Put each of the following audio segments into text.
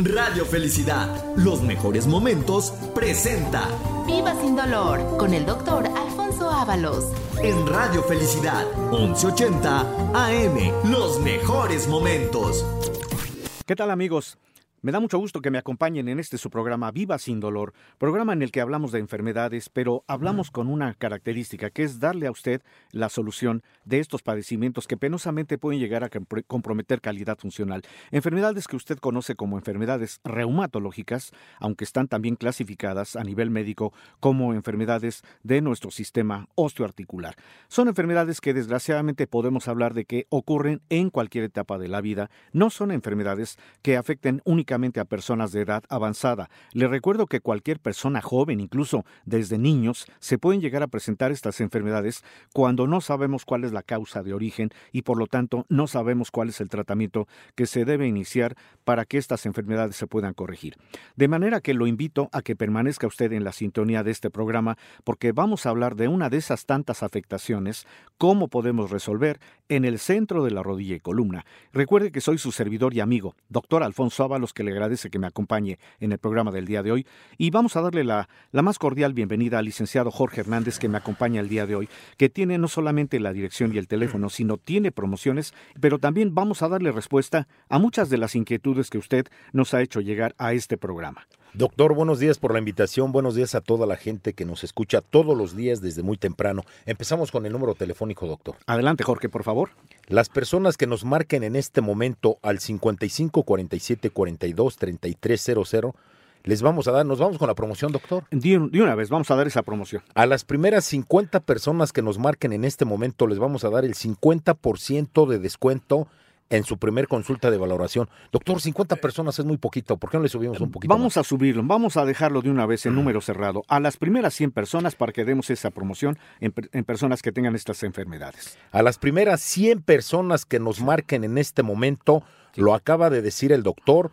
Radio Felicidad, los mejores momentos, presenta Viva sin dolor con el doctor Alfonso Ábalos. en Radio Felicidad 1180 AM, los mejores momentos. ¿Qué tal amigos? Me da mucho gusto que me acompañen en este su programa Viva sin dolor, programa en el que hablamos de enfermedades, pero hablamos con una característica que es darle a usted la solución de estos padecimientos que penosamente pueden llegar a compr- comprometer calidad funcional. Enfermedades que usted conoce como enfermedades reumatológicas, aunque están también clasificadas a nivel médico como enfermedades de nuestro sistema osteoarticular. Son enfermedades que desgraciadamente podemos hablar de que ocurren en cualquier etapa de la vida, no son enfermedades que afecten únicamente a personas de edad avanzada. Le recuerdo que cualquier persona joven, incluso desde niños, se pueden llegar a presentar estas enfermedades cuando no sabemos cuál es la causa de origen y por lo tanto no sabemos cuál es el tratamiento que se debe iniciar para que estas enfermedades se puedan corregir. De manera que lo invito a que permanezca usted en la sintonía de este programa porque vamos a hablar de una de esas tantas afectaciones, cómo podemos resolver en el centro de la rodilla y columna. Recuerde que soy su servidor y amigo, doctor Alfonso Ábalos, que le agradece que me acompañe en el programa del día de hoy. Y vamos a darle la, la más cordial bienvenida al licenciado Jorge Hernández, que me acompaña el día de hoy, que tiene no solamente la dirección y el teléfono, sino tiene promociones, pero también vamos a darle respuesta a muchas de las inquietudes que usted nos ha hecho llegar a este programa. Doctor, buenos días por la invitación, buenos días a toda la gente que nos escucha todos los días desde muy temprano. Empezamos con el número telefónico, doctor. Adelante, Jorge, por favor. Las personas que nos marquen en este momento al 55 47 42 3300, les vamos a dar, nos vamos con la promoción, doctor. De, de una vez, vamos a dar esa promoción. A las primeras 50 personas que nos marquen en este momento les vamos a dar el 50% de descuento en su primer consulta de valoración. Doctor, 50 personas es muy poquito, ¿por qué no le subimos un poquito? Vamos a subirlo, vamos a dejarlo de una vez en número cerrado a las primeras 100 personas para que demos esa promoción en personas que tengan estas enfermedades. A las primeras 100 personas que nos marquen en este momento, lo acaba de decir el doctor,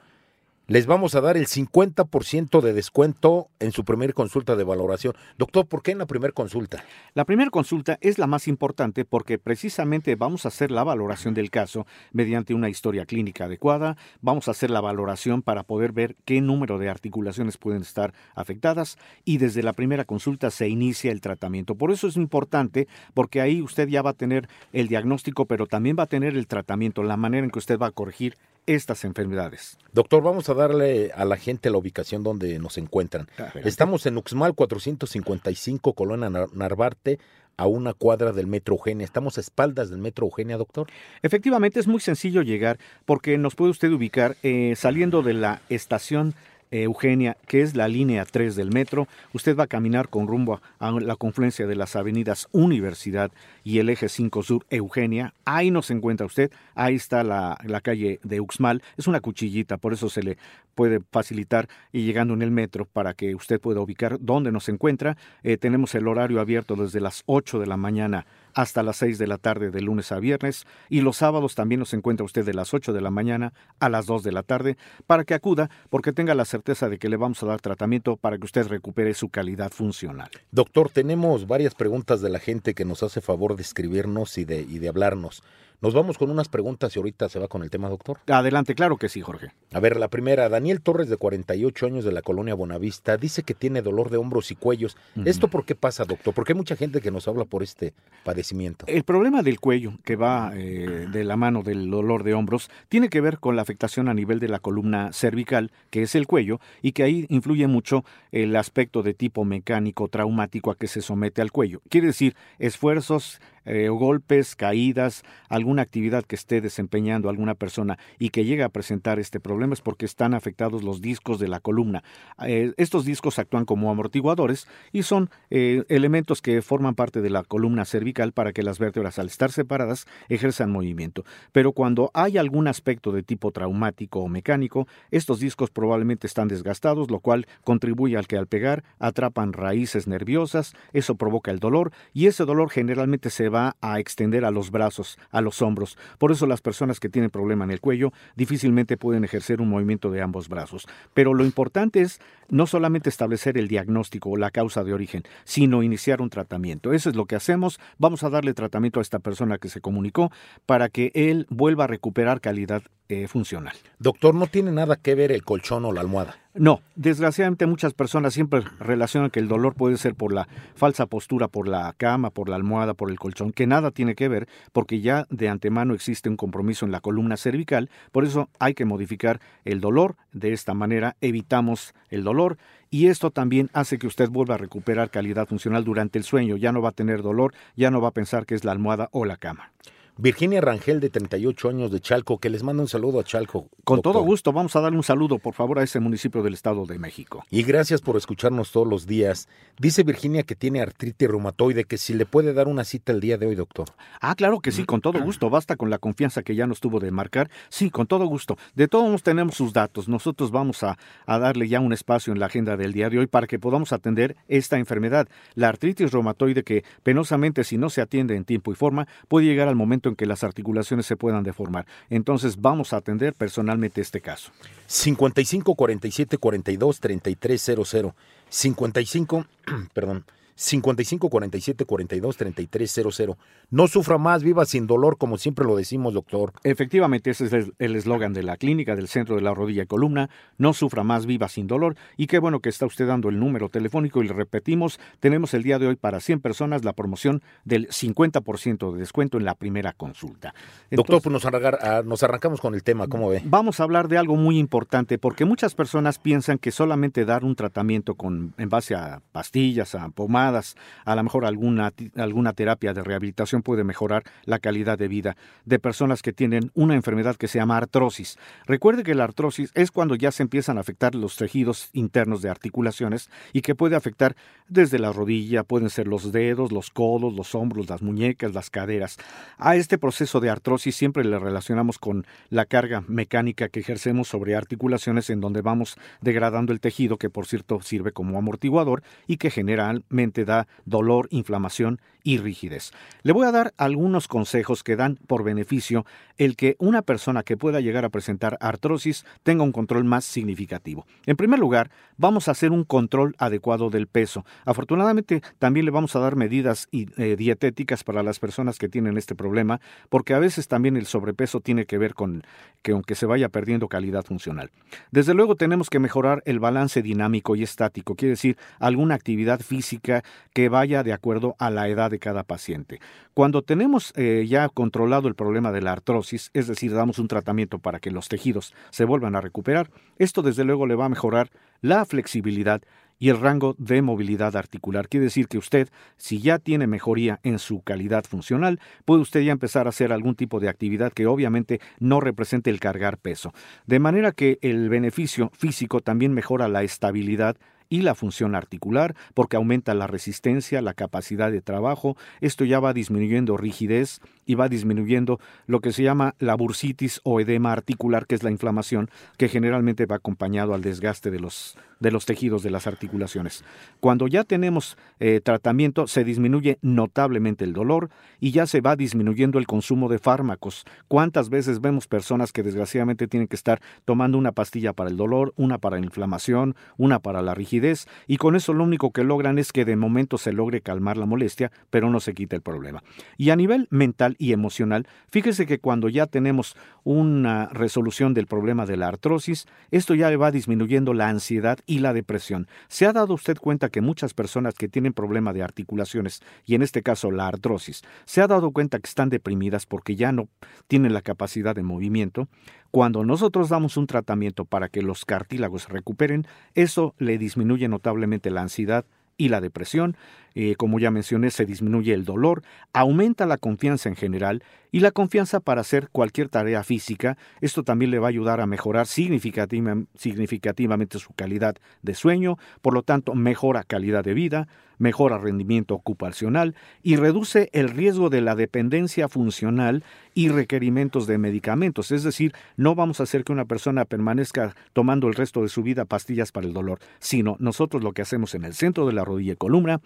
les vamos a dar el 50% de descuento en su primer consulta de valoración. Doctor, ¿por qué en la primera consulta? La primera consulta es la más importante porque precisamente vamos a hacer la valoración del caso mediante una historia clínica adecuada, vamos a hacer la valoración para poder ver qué número de articulaciones pueden estar afectadas y desde la primera consulta se inicia el tratamiento. Por eso es importante porque ahí usted ya va a tener el diagnóstico, pero también va a tener el tratamiento, la manera en que usted va a corregir estas enfermedades. Doctor, vamos a darle a la gente la ubicación donde nos encuentran. Adelante. Estamos en Uxmal 455, Colonia Nar- Narvarte, a una cuadra del Metro Eugenia. Estamos a espaldas del Metro Eugenia, doctor. Efectivamente, es muy sencillo llegar porque nos puede usted ubicar eh, saliendo de la estación eh, Eugenia, que es la línea 3 del metro. Usted va a caminar con rumbo a la confluencia de las avenidas Universidad y el eje 5 Sur Eugenia. Ahí nos encuentra usted. Ahí está la, la calle de Uxmal. Es una cuchillita, por eso se le puede facilitar y llegando en el metro para que usted pueda ubicar dónde nos encuentra. Eh, tenemos el horario abierto desde las 8 de la mañana hasta las 6 de la tarde de lunes a viernes y los sábados también nos encuentra usted de las 8 de la mañana a las 2 de la tarde para que acuda porque tenga la certeza de que le vamos a dar tratamiento para que usted recupere su calidad funcional. Doctor, tenemos varias preguntas de la gente que nos hace favor de escribirnos y de, y de hablarnos. Nos vamos con unas preguntas y ahorita se va con el tema, doctor. Adelante, claro que sí, Jorge. A ver, la primera, Daniel Torres, de 48 años de la colonia Bonavista, dice que tiene dolor de hombros y cuellos. ¿Esto por qué pasa, doctor? Porque hay mucha gente que nos habla por este padecimiento. El problema del cuello, que va eh, de la mano del dolor de hombros, tiene que ver con la afectación a nivel de la columna cervical, que es el cuello, y que ahí influye mucho el aspecto de tipo mecánico traumático a que se somete al cuello. Quiere decir, esfuerzos eh, golpes, caídas, alguna actividad que esté desempeñando alguna persona y que llegue a presentar este problema es porque están afectados los discos de la columna. Eh, estos discos actúan como amortiguadores y son eh, elementos que forman parte de la columna cervical para que las vértebras al estar separadas ejerzan movimiento. Pero cuando hay algún aspecto de tipo traumático o mecánico, estos discos probablemente están desgastados, lo cual contribuye al que al pegar atrapan raíces nerviosas, eso provoca el dolor y ese dolor generalmente se va a extender a los brazos, a los hombros. Por eso las personas que tienen problema en el cuello difícilmente pueden ejercer un movimiento de ambos brazos. Pero lo importante es no solamente establecer el diagnóstico o la causa de origen, sino iniciar un tratamiento. Eso es lo que hacemos. Vamos a darle tratamiento a esta persona que se comunicó para que él vuelva a recuperar calidad eh, funcional. Doctor, ¿no tiene nada que ver el colchón o la almohada? No, desgraciadamente muchas personas siempre relacionan que el dolor puede ser por la falsa postura, por la cama, por la almohada, por el colchón, que nada tiene que ver porque ya de antemano existe un compromiso en la columna cervical, por eso hay que modificar el dolor, de esta manera evitamos el dolor y esto también hace que usted vuelva a recuperar calidad funcional durante el sueño, ya no va a tener dolor, ya no va a pensar que es la almohada o la cama. Virginia Rangel, de 38 años de Chalco, que les manda un saludo a Chalco. Con todo gusto, vamos a darle un saludo, por favor, a ese municipio del Estado de México. Y gracias por escucharnos todos los días. Dice Virginia que tiene artritis reumatoide, que si le puede dar una cita el día de hoy, doctor. Ah, claro que sí, con todo gusto. Basta con la confianza que ya nos tuvo de marcar. Sí, con todo gusto. De todos modos tenemos sus datos. Nosotros vamos a, a darle ya un espacio en la agenda del día de hoy para que podamos atender esta enfermedad, la artritis reumatoide, que penosamente, si no se atiende en tiempo y forma, puede llegar al momento en que las articulaciones se puedan deformar. Entonces vamos a atender personalmente este caso. 55 47 42 33 00. 55, perdón, 55 47 42 33 00. No sufra más, viva sin dolor, como siempre lo decimos, doctor. Efectivamente, ese es el eslogan de la clínica del centro de la rodilla y columna. No sufra más, viva sin dolor. Y qué bueno que está usted dando el número telefónico y le repetimos, tenemos el día de hoy para 100 personas la promoción del 50% de descuento en la primera consulta. doctor, pues nos, arrancar, nos arrancamos con el tema, ¿cómo ve? Vamos a hablar de algo muy importante porque muchas personas piensan que solamente dar un tratamiento con, en base a pastillas, a a lo mejor alguna, alguna terapia de rehabilitación puede mejorar la calidad de vida de personas que tienen una enfermedad que se llama artrosis. Recuerde que la artrosis es cuando ya se empiezan a afectar los tejidos internos de articulaciones y que puede afectar desde la rodilla, pueden ser los dedos, los codos, los hombros, las muñecas, las caderas. A este proceso de artrosis siempre le relacionamos con la carga mecánica que ejercemos sobre articulaciones en donde vamos degradando el tejido que por cierto sirve como amortiguador y que generalmente da dolor, inflamación y rigidez. Le voy a dar algunos consejos que dan por beneficio el que una persona que pueda llegar a presentar artrosis tenga un control más significativo. En primer lugar, vamos a hacer un control adecuado del peso. Afortunadamente, también le vamos a dar medidas eh, dietéticas para las personas que tienen este problema, porque a veces también el sobrepeso tiene que ver con que aunque se vaya perdiendo calidad funcional. Desde luego tenemos que mejorar el balance dinámico y estático, quiere decir alguna actividad física que vaya de acuerdo a la edad de cada paciente. Cuando tenemos eh, ya controlado el problema de la artrosis, es decir, damos un tratamiento para que los tejidos se vuelvan a recuperar, esto desde luego le va a mejorar la flexibilidad y el rango de movilidad articular. Quiere decir que usted, si ya tiene mejoría en su calidad funcional, puede usted ya empezar a hacer algún tipo de actividad que obviamente no represente el cargar peso. De manera que el beneficio físico también mejora la estabilidad y la función articular, porque aumenta la resistencia, la capacidad de trabajo. Esto ya va disminuyendo rigidez y va disminuyendo lo que se llama la bursitis o edema articular, que es la inflamación que generalmente va acompañado al desgaste de los, de los tejidos de las articulaciones. Cuando ya tenemos eh, tratamiento, se disminuye notablemente el dolor y ya se va disminuyendo el consumo de fármacos. ¿Cuántas veces vemos personas que desgraciadamente tienen que estar tomando una pastilla para el dolor, una para la inflamación, una para la rigidez, y con eso lo único que logran es que de momento se logre calmar la molestia, pero no se quita el problema. Y a nivel mental y emocional, fíjese que cuando ya tenemos una resolución del problema de la artrosis, esto ya va disminuyendo la ansiedad y la depresión. ¿Se ha dado usted cuenta que muchas personas que tienen problema de articulaciones, y en este caso la artrosis, se ha dado cuenta que están deprimidas porque ya no tienen la capacidad de movimiento? Cuando nosotros damos un tratamiento para que los cartílagos recuperen, eso le disminuye notablemente la ansiedad y la depresión. Eh, como ya mencioné, se disminuye el dolor, aumenta la confianza en general y la confianza para hacer cualquier tarea física. Esto también le va a ayudar a mejorar significativamente su calidad de sueño, por lo tanto mejora calidad de vida, mejora rendimiento ocupacional y reduce el riesgo de la dependencia funcional y requerimientos de medicamentos. Es decir, no vamos a hacer que una persona permanezca tomando el resto de su vida pastillas para el dolor, sino nosotros lo que hacemos en el centro de la rodilla y columna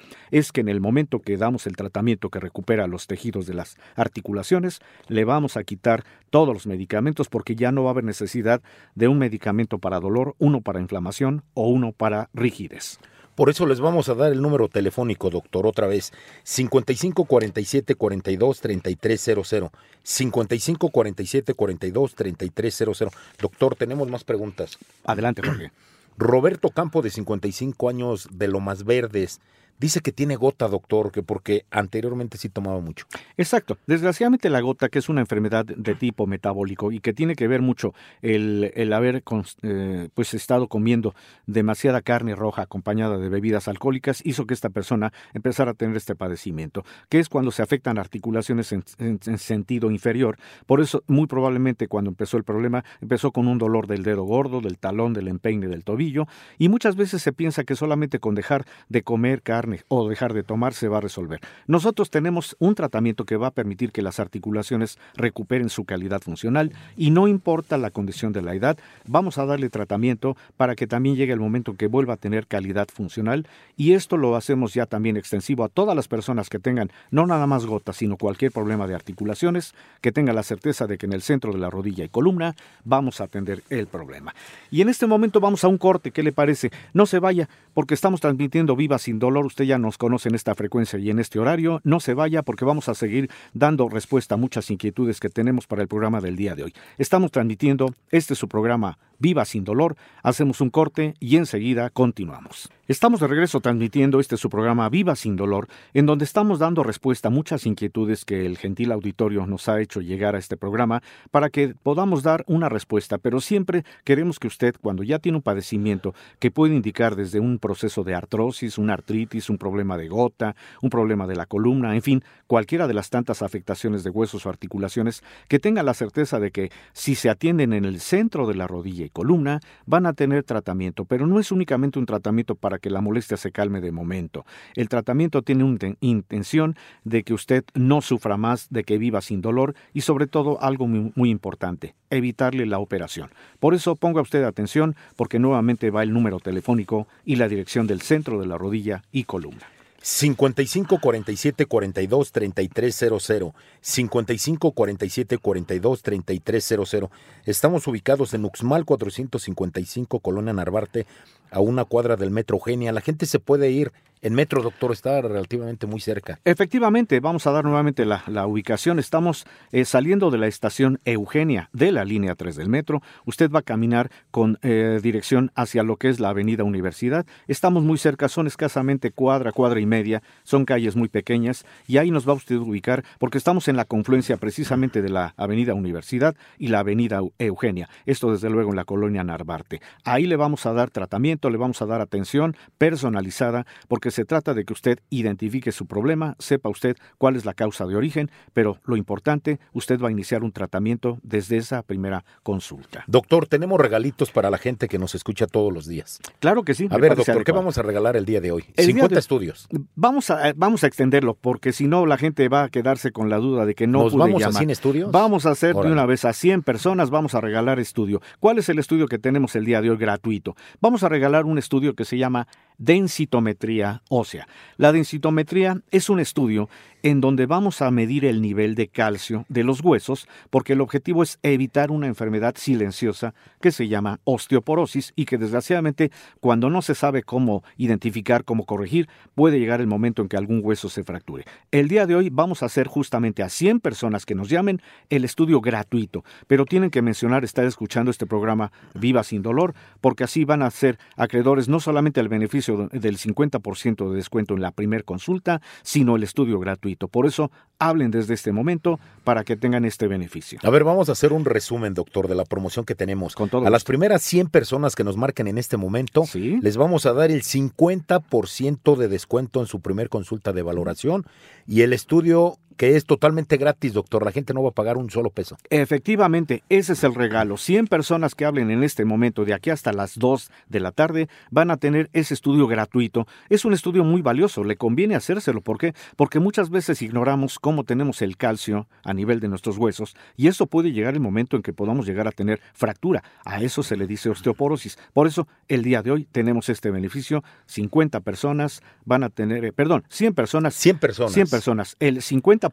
que en el momento que damos el tratamiento que recupera los tejidos de las articulaciones, le vamos a quitar todos los medicamentos porque ya no va a haber necesidad de un medicamento para dolor, uno para inflamación o uno para rigidez. Por eso les vamos a dar el número telefónico, doctor, otra vez. 55 47 42 3300. 55 47 42 3300. Doctor, tenemos más preguntas. Adelante, Jorge. Roberto Campo, de 55 años, de Lomas Verdes. Dice que tiene gota, doctor, que porque anteriormente sí tomaba mucho. Exacto. Desgraciadamente la gota, que es una enfermedad de tipo metabólico y que tiene que ver mucho el, el haber eh, pues estado comiendo demasiada carne roja acompañada de bebidas alcohólicas, hizo que esta persona empezara a tener este padecimiento, que es cuando se afectan articulaciones en, en sentido inferior. Por eso, muy probablemente cuando empezó el problema, empezó con un dolor del dedo gordo, del talón, del empeine, del tobillo, y muchas veces se piensa que solamente con dejar de comer carne o dejar de tomar se va a resolver. Nosotros tenemos un tratamiento que va a permitir que las articulaciones recuperen su calidad funcional y no importa la condición de la edad, vamos a darle tratamiento para que también llegue el momento que vuelva a tener calidad funcional y esto lo hacemos ya también extensivo a todas las personas que tengan no nada más gotas, sino cualquier problema de articulaciones, que tengan la certeza de que en el centro de la rodilla y columna vamos a atender el problema. Y en este momento vamos a un corte, ¿qué le parece? No se vaya porque estamos transmitiendo Viva sin dolor ya nos conoce en esta frecuencia y en este horario, no se vaya porque vamos a seguir dando respuesta a muchas inquietudes que tenemos para el programa del día de hoy. Estamos transmitiendo este su programa Viva sin dolor. Hacemos un corte y enseguida continuamos. Estamos de regreso transmitiendo este su programa Viva sin dolor, en donde estamos dando respuesta a muchas inquietudes que el gentil auditorio nos ha hecho llegar a este programa para que podamos dar una respuesta, pero siempre queremos que usted, cuando ya tiene un padecimiento que puede indicar desde un proceso de artrosis, una artritis, un problema de gota, un problema de la columna, en fin, cualquiera de las tantas afectaciones de huesos o articulaciones, que tenga la certeza de que si se atienden en el centro de la rodilla columna, van a tener tratamiento, pero no es únicamente un tratamiento para que la molestia se calme de momento. El tratamiento tiene una intención de que usted no sufra más, de que viva sin dolor y sobre todo algo muy, muy importante, evitarle la operación. Por eso ponga usted atención porque nuevamente va el número telefónico y la dirección del centro de la rodilla y columna. 55 47 42 3300 55 47 42 3300 Estamos ubicados en Uxmal 455 Colonia Narvarte a una cuadra del Metro Eugenia. La gente se puede ir en metro, doctor, está relativamente muy cerca. Efectivamente, vamos a dar nuevamente la, ubicación. Estamos eh, saliendo de la estación Eugenia de la línea 3 del metro. Usted va a caminar con eh, dirección hacia lo que es la avenida Universidad. Estamos muy cerca, son escasamente cuadra, cuadra y media. Son calles muy pequeñas y ahí nos va usted a ubicar porque estamos en la confluencia precisamente de la avenida Universidad y la avenida Eugenia. Esto desde luego en la colonia Narvarte. Ahí le vamos a dar tratamiento, le vamos a dar atención personalizada porque se trata de que usted identifique su problema, sepa usted cuál es la causa de origen, pero lo importante, usted va a iniciar un tratamiento desde esa primera consulta. Doctor, tenemos regalitos para la gente que nos escucha todos los días. Claro que sí. A ver, doctor, ¿qué vamos a regalar el día de hoy? 50 estudios. Vamos a, vamos a extenderlo, porque si no, la gente va a quedarse con la duda de que no ¿Nos vamos a 100 estudios? Vamos a hacer de una vez a 100 personas, vamos a regalar estudio. ¿Cuál es el estudio que tenemos el día de hoy gratuito? Vamos a regalar un estudio que se llama densitometría ósea. La densitometría es un estudio en donde vamos a medir el nivel de calcio de los huesos, porque el objetivo es evitar una enfermedad silenciosa que se llama osteoporosis y que desgraciadamente cuando no se sabe cómo identificar, cómo corregir, puede llegar el momento en que algún hueso se fracture. El día de hoy vamos a hacer justamente a 100 personas que nos llamen el estudio gratuito, pero tienen que mencionar estar escuchando este programa Viva sin dolor, porque así van a ser acreedores no solamente al beneficio del 50% de descuento en la primera consulta, sino el estudio gratuito. Por eso, hablen desde este momento para que tengan este beneficio. A ver, vamos a hacer un resumen, doctor, de la promoción que tenemos. Con todo a las primeras 100 personas que nos marquen en este momento, Sí. les vamos a dar el 50% de descuento en su primer consulta de valoración y el estudio que es totalmente gratis, doctor. La gente no va a pagar un solo peso. Efectivamente, ese es el regalo. 100 personas que hablen en este momento, de aquí hasta las 2 de la tarde, van a tener ese estudio gratuito. Es un estudio muy valioso, le conviene hacérselo. ¿Por qué? Porque muchas veces ignoramos cómo tenemos el calcio a nivel de nuestros huesos y eso puede llegar el momento en que podamos llegar a tener fractura. A eso se le dice osteoporosis. Por eso, el día de hoy tenemos este beneficio. 50 personas van a tener, eh, perdón, 100 personas 100 personas. 100 personas, el 50%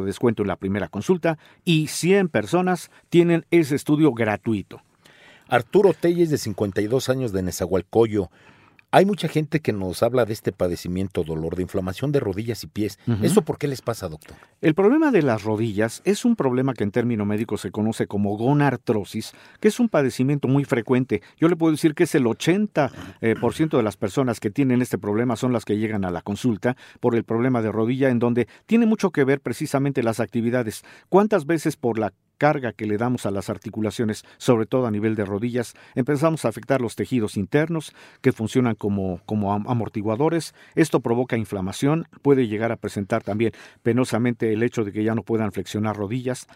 de descuento en la primera consulta y 100 personas tienen ese estudio gratuito. Arturo Telles, de 52 años de Nezahualcóyotl. Hay mucha gente que nos habla de este padecimiento, dolor de inflamación de rodillas y pies. ¿Eso por qué les pasa, doctor? El problema de las rodillas es un problema que en término médico se conoce como gonartrosis, que es un padecimiento muy frecuente. Yo le puedo decir que es el 80% eh, por ciento de las personas que tienen este problema son las que llegan a la consulta por el problema de rodilla, en donde tiene mucho que ver precisamente las actividades. ¿Cuántas veces por la carga que le damos a las articulaciones, sobre todo a nivel de rodillas, empezamos a afectar los tejidos internos que funcionan como, como am- amortiguadores. Esto provoca inflamación, puede llegar a presentar también penosamente el hecho de que ya no puedan flexionar rodillas.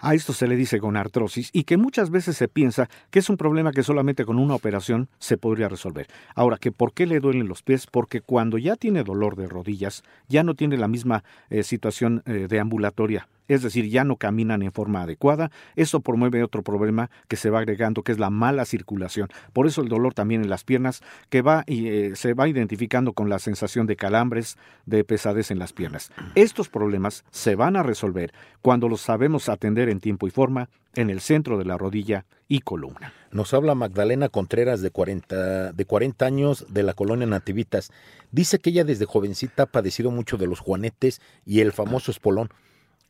A esto se le dice gonartrosis y que muchas veces se piensa que es un problema que solamente con una operación se podría resolver. Ahora, que ¿por qué le duelen los pies? Porque cuando ya tiene dolor de rodillas, ya no tiene la misma eh, situación eh, de ambulatoria. Es decir, ya no caminan en forma adecuada. Eso promueve otro problema que se va agregando, que es la mala circulación. Por eso el dolor también en las piernas, que va y eh, se va identificando con la sensación de calambres, de pesadez en las piernas. Estos problemas se van a resolver cuando los sabemos atender en tiempo y forma en el centro de la rodilla y columna. Nos habla Magdalena Contreras, de 40, de 40 años, de la colonia Nativitas. Dice que ella desde jovencita ha padecido mucho de los juanetes y el famoso espolón.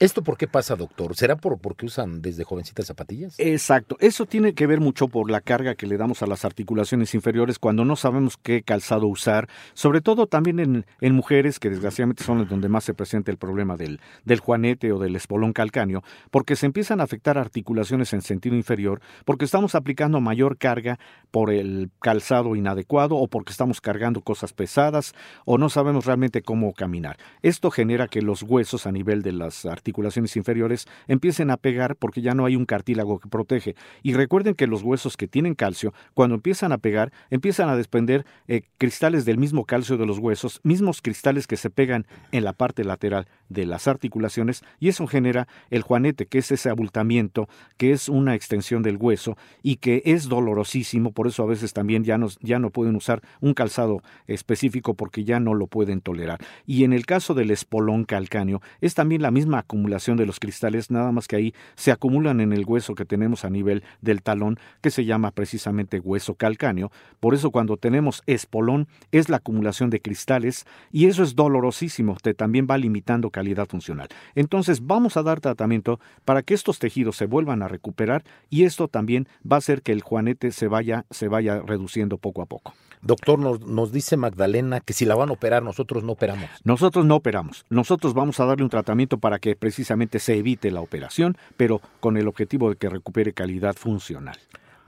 ¿Esto por qué pasa, doctor? ¿Será por porque usan desde jovencitas zapatillas? Exacto, eso tiene que ver mucho por la carga que le damos a las articulaciones inferiores cuando no sabemos qué calzado usar, sobre todo también en, mujeres que desgraciadamente son las donde más se presenta el problema del, del juanete o del espolón calcáneo, porque se empiezan a afectar articulaciones en sentido inferior, porque estamos aplicando mayor carga por el calzado inadecuado o porque estamos cargando cosas pesadas o no sabemos realmente cómo caminar. Esto genera que los huesos a nivel de las articulaciones inferiores empiecen a pegar porque ya no hay un cartílago que protege. Y recuerden que los huesos que tienen calcio, cuando empiezan a pegar, empiezan a desprender eh, cristales del mismo calcio de los huesos, mismos cristales que se pegan en la parte lateral de las articulaciones y eso genera el juanete, que es ese abultamiento, que es una extensión del hueso y que es dolorosísimo, por eso a veces también ya, ya no pueden usar un calzado específico porque ya no lo pueden tolerar. Y en el caso del espolón calcáneo, es también la misma acumulación de los cristales, nada más que ahí se acumulan en el hueso que tenemos a nivel del talón, que se llama precisamente hueso calcáneo. Por eso cuando tenemos espolón es la acumulación de cristales y eso es dolorosísimo, te también va limitando calidad funcional. Entonces vamos a dar tratamiento para que estos tejidos se vuelvan a recuperar y esto también va a hacer que el juanete se vaya, se vaya reduciendo poco a poco. Doctor, nos, nos dice Magdalena que si la van a operar, nosotros no operamos. Nosotros no operamos, nosotros vamos a darle un tratamiento para que precisamente se evite la operación, pero con el objetivo de que recupere calidad funcional.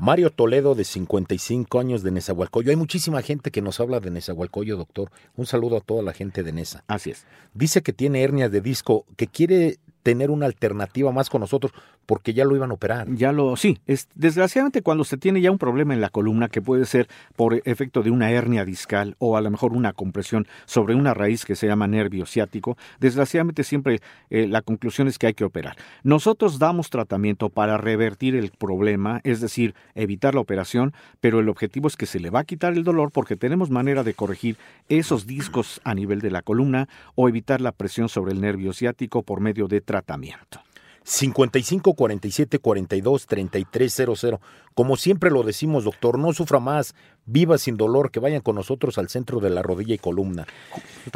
Mario Toledo, de 55 años de Nezahualcóyotl. Hay muchísima gente que nos habla de Nezahualcóyotl, doctor. Un saludo a toda la gente de Nesa. Así es. Dice que tiene hernias de disco, que quiere tener una alternativa más con nosotros porque ya lo iban a operar. Ya lo, sí, es, desgraciadamente cuando se tiene ya un problema en la columna que puede ser por efecto de una hernia discal o a lo mejor una compresión sobre una raíz que se llama nervio ciático, desgraciadamente siempre eh, la conclusión es que hay que operar. Nosotros damos tratamiento para revertir el problema, es decir, evitar la operación, pero el objetivo es que se le va a quitar el dolor porque tenemos manera de corregir esos discos a nivel de la columna o evitar la presión sobre el nervio ciático por medio de tratamiento. 55 47 42 33 00. Como siempre lo decimos, doctor, no sufra más, viva sin dolor, que vayan con nosotros al centro de la rodilla y columna.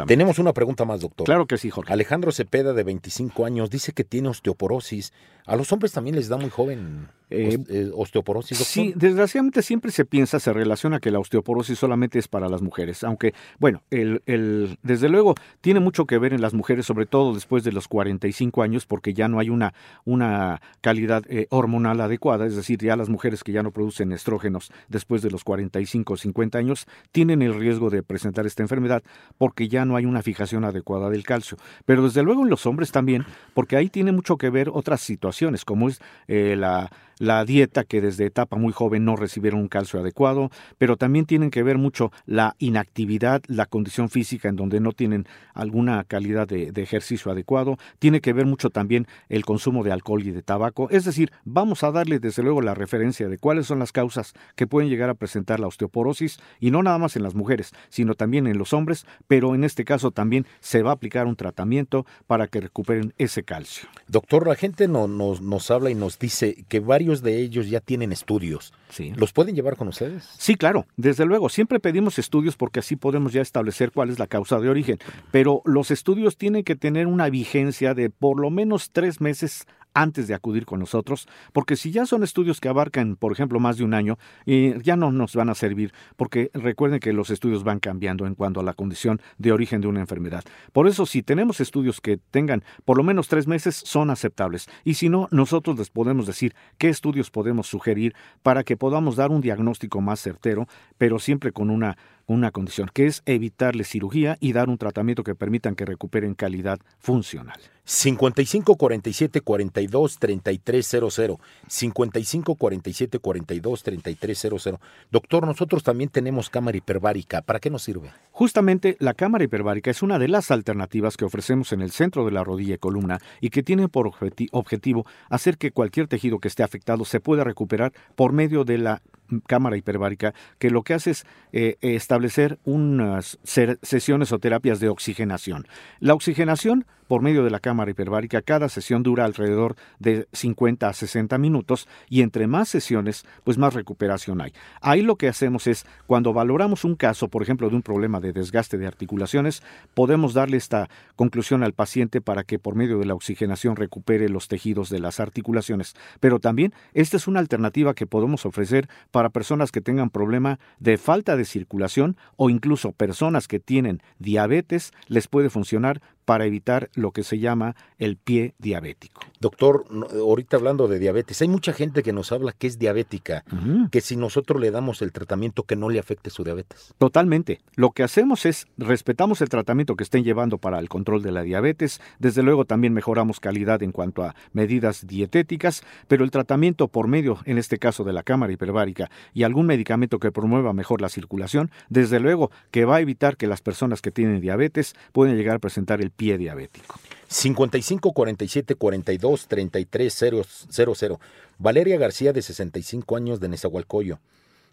Tenemos una pregunta más, doctor. Claro que sí, Jorge. Alejandro Cepeda, de 25 años, dice que tiene osteoporosis. ¿A los hombres también les da muy joven Eh, eh, osteoporosis, doctor? Sí, desgraciadamente siempre se piensa, se relaciona que la osteoporosis solamente es para las mujeres, aunque, bueno, el, el- desde luego tiene mucho que ver en las mujeres, sobre todo después de los 45 años, porque ya no hay una, una calidad eh, hormonal adecuada, es decir, ya las mujeres que ya no producen estrógenos después de los 45 o 50 años tienen el riesgo de presentar esta enfermedad porque ya no hay una fijación adecuada del calcio. Pero desde luego en los hombres también, porque ahí tiene mucho que ver otras situaciones, como es eh, la, la dieta que desde etapa muy joven no recibieron un calcio adecuado, pero también tienen que ver mucho la inactividad, la condición física en donde no tienen alguna calidad de, de ejercicio adecuado, tiene que ver mucho también el consumo de alcohol y de tabaco, es decir, vamos a darle desde luego la referencia de cuáles son las causas que pueden llegar a presentar la osteoporosis y no nada más en las mujeres, sino también en los hombres, pero en este caso también se va a aplicar un tratamiento para que recuperen ese calcio. Doctor, la gente no- nos, nos habla y nos dice que varios de ellos ya tienen estudios. Sí. ¿Los pueden llevar con ustedes? Sí, claro, desde luego, siempre pedimos estudios porque así podemos ya establecer cuál es la causa de origen, pero los estudios tienen que tener una vigencia de por lo menos tres meses antes de acudir con nosotros, porque si ya son estudios que abarcan, por ejemplo, más de un año, eh, ya no nos van a servir, porque recuerden que los estudios van cambiando en cuanto a la condición de origen de una enfermedad. Por eso, si tenemos estudios que tengan por lo menos tres meses, son aceptables. Y si no, nosotros les podemos decir qué estudios podemos sugerir para que podamos dar un diagnóstico más certero, pero siempre con una, una condición, que es evitarle cirugía y dar un tratamiento que permitan que recuperen calidad funcional. 55 47 42 33 00. 55 47 42 33 00. Doctor, nosotros también tenemos cámara hiperbárica. ¿Para qué nos sirve? Justamente la cámara hiperbárica es una de las alternativas que ofrecemos en el centro de la rodilla y columna y que tiene por objeti- objetivo hacer que cualquier tejido que esté afectado se pueda recuperar por medio de la mm, cámara hiperbárica, que lo que hace es eh, establecer unas sesiones o terapias de oxigenación. La oxigenación por medio de la cámara hiperbárica, cada sesión dura alrededor de 50 a 60 minutos y entre más sesiones, pues más recuperación hay. Ahí lo que hacemos es, cuando valoramos un caso, por ejemplo, de un problema de desgaste de articulaciones, podemos darle esta conclusión al paciente para que por medio de la oxigenación recupere los tejidos de las articulaciones. Pero también esta es una alternativa que podemos ofrecer para personas que tengan problema de falta de circulación o incluso personas que tienen diabetes, les puede funcionar para evitar lo que se llama el pie diabético. Doctor, ahorita hablando de diabetes, hay mucha gente que nos habla que es diabética, que si nosotros le damos el tratamiento que no le afecte su diabetes. Totalmente. Lo que hacemos es respetamos el tratamiento que estén llevando para el control de la diabetes. Desde luego también mejoramos calidad en cuanto a medidas dietéticas, pero el tratamiento por medio, en este caso de la cámara hiperbárica y algún medicamento que promueva mejor la circulación, desde luego que va a evitar que las personas que tienen diabetes pueden llegar a presentar el pie diabético. 55 47 42 33 00. Valeria García, de 65 años, de Nezahualcóyotl.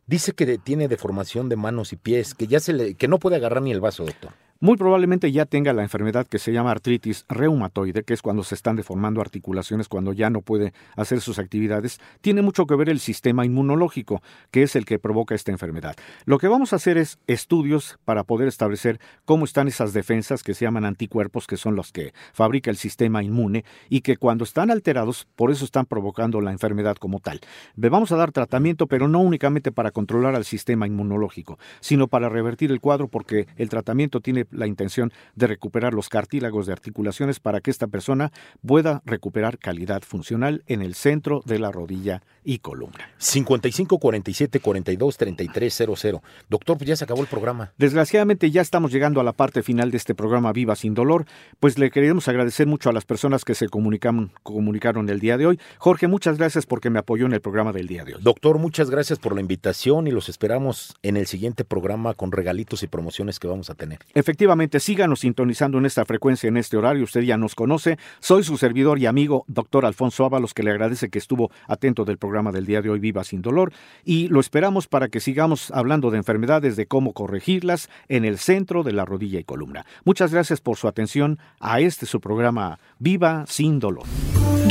Dice que tiene deformación de manos y pies, que ya se le, que no puede agarrar ni el vaso, doctor. Muy probablemente ya tenga la enfermedad que se llama artritis reumatoide, que es cuando se están deformando articulaciones, cuando ya no puede hacer sus actividades. Tiene mucho que ver el sistema inmunológico, que es el que provoca esta enfermedad. Lo que vamos a hacer es estudios para poder establecer cómo están esas defensas que se llaman anticuerpos, que son los que fabrica el sistema inmune y que cuando están alterados, por eso están provocando la enfermedad como tal. Le vamos a dar tratamiento, pero no únicamente para controlar al sistema inmunológico, sino para revertir el cuadro porque el tratamiento tiene la intención de recuperar los cartílagos de articulaciones para que esta persona pueda recuperar calidad funcional en el centro de la rodilla y columna. 55 47 42 33 00. Doctor, pues ya se acabó el programa. Desgraciadamente ya estamos llegando a la parte final de este programa Viva sin dolor, pues le queremos agradecer mucho a las personas que se comunicaron, comunicaron el día de hoy. Jorge, muchas gracias porque me apoyó en el programa del día de hoy. Doctor, muchas gracias por la invitación y los esperamos en el siguiente programa con regalitos y promociones que vamos a tener. Efectivamente, síganos sintonizando en esta frecuencia, en este horario. Usted ya nos conoce. Soy su servidor y amigo, doctor Alfonso Ábalos, que le agradece que estuvo atento del programa del día de hoy, Viva sin Dolor. Y lo esperamos para que sigamos hablando de enfermedades, de cómo corregirlas en el centro de la rodilla y columna. Muchas gracias por su atención a este su programa, Viva sin Dolor.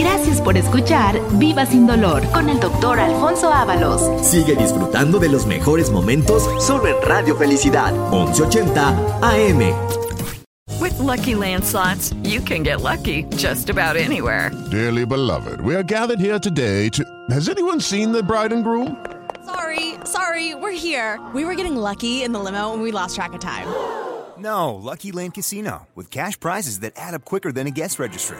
Gracias por escuchar Viva sin dolor con el doctor Alfonso Ábalos. Sigue disfrutando de los mejores momentos solo en Radio Felicidad 1180 AM. With lucky landslots, you can get lucky just about anywhere. Dearly beloved, we are gathered here today to. Has anyone seen the bride and groom? Sorry, sorry, we're here. We were getting lucky in the limo and we lost track of time. No, Lucky Land Casino, with cash prizes that add up quicker than a guest registry.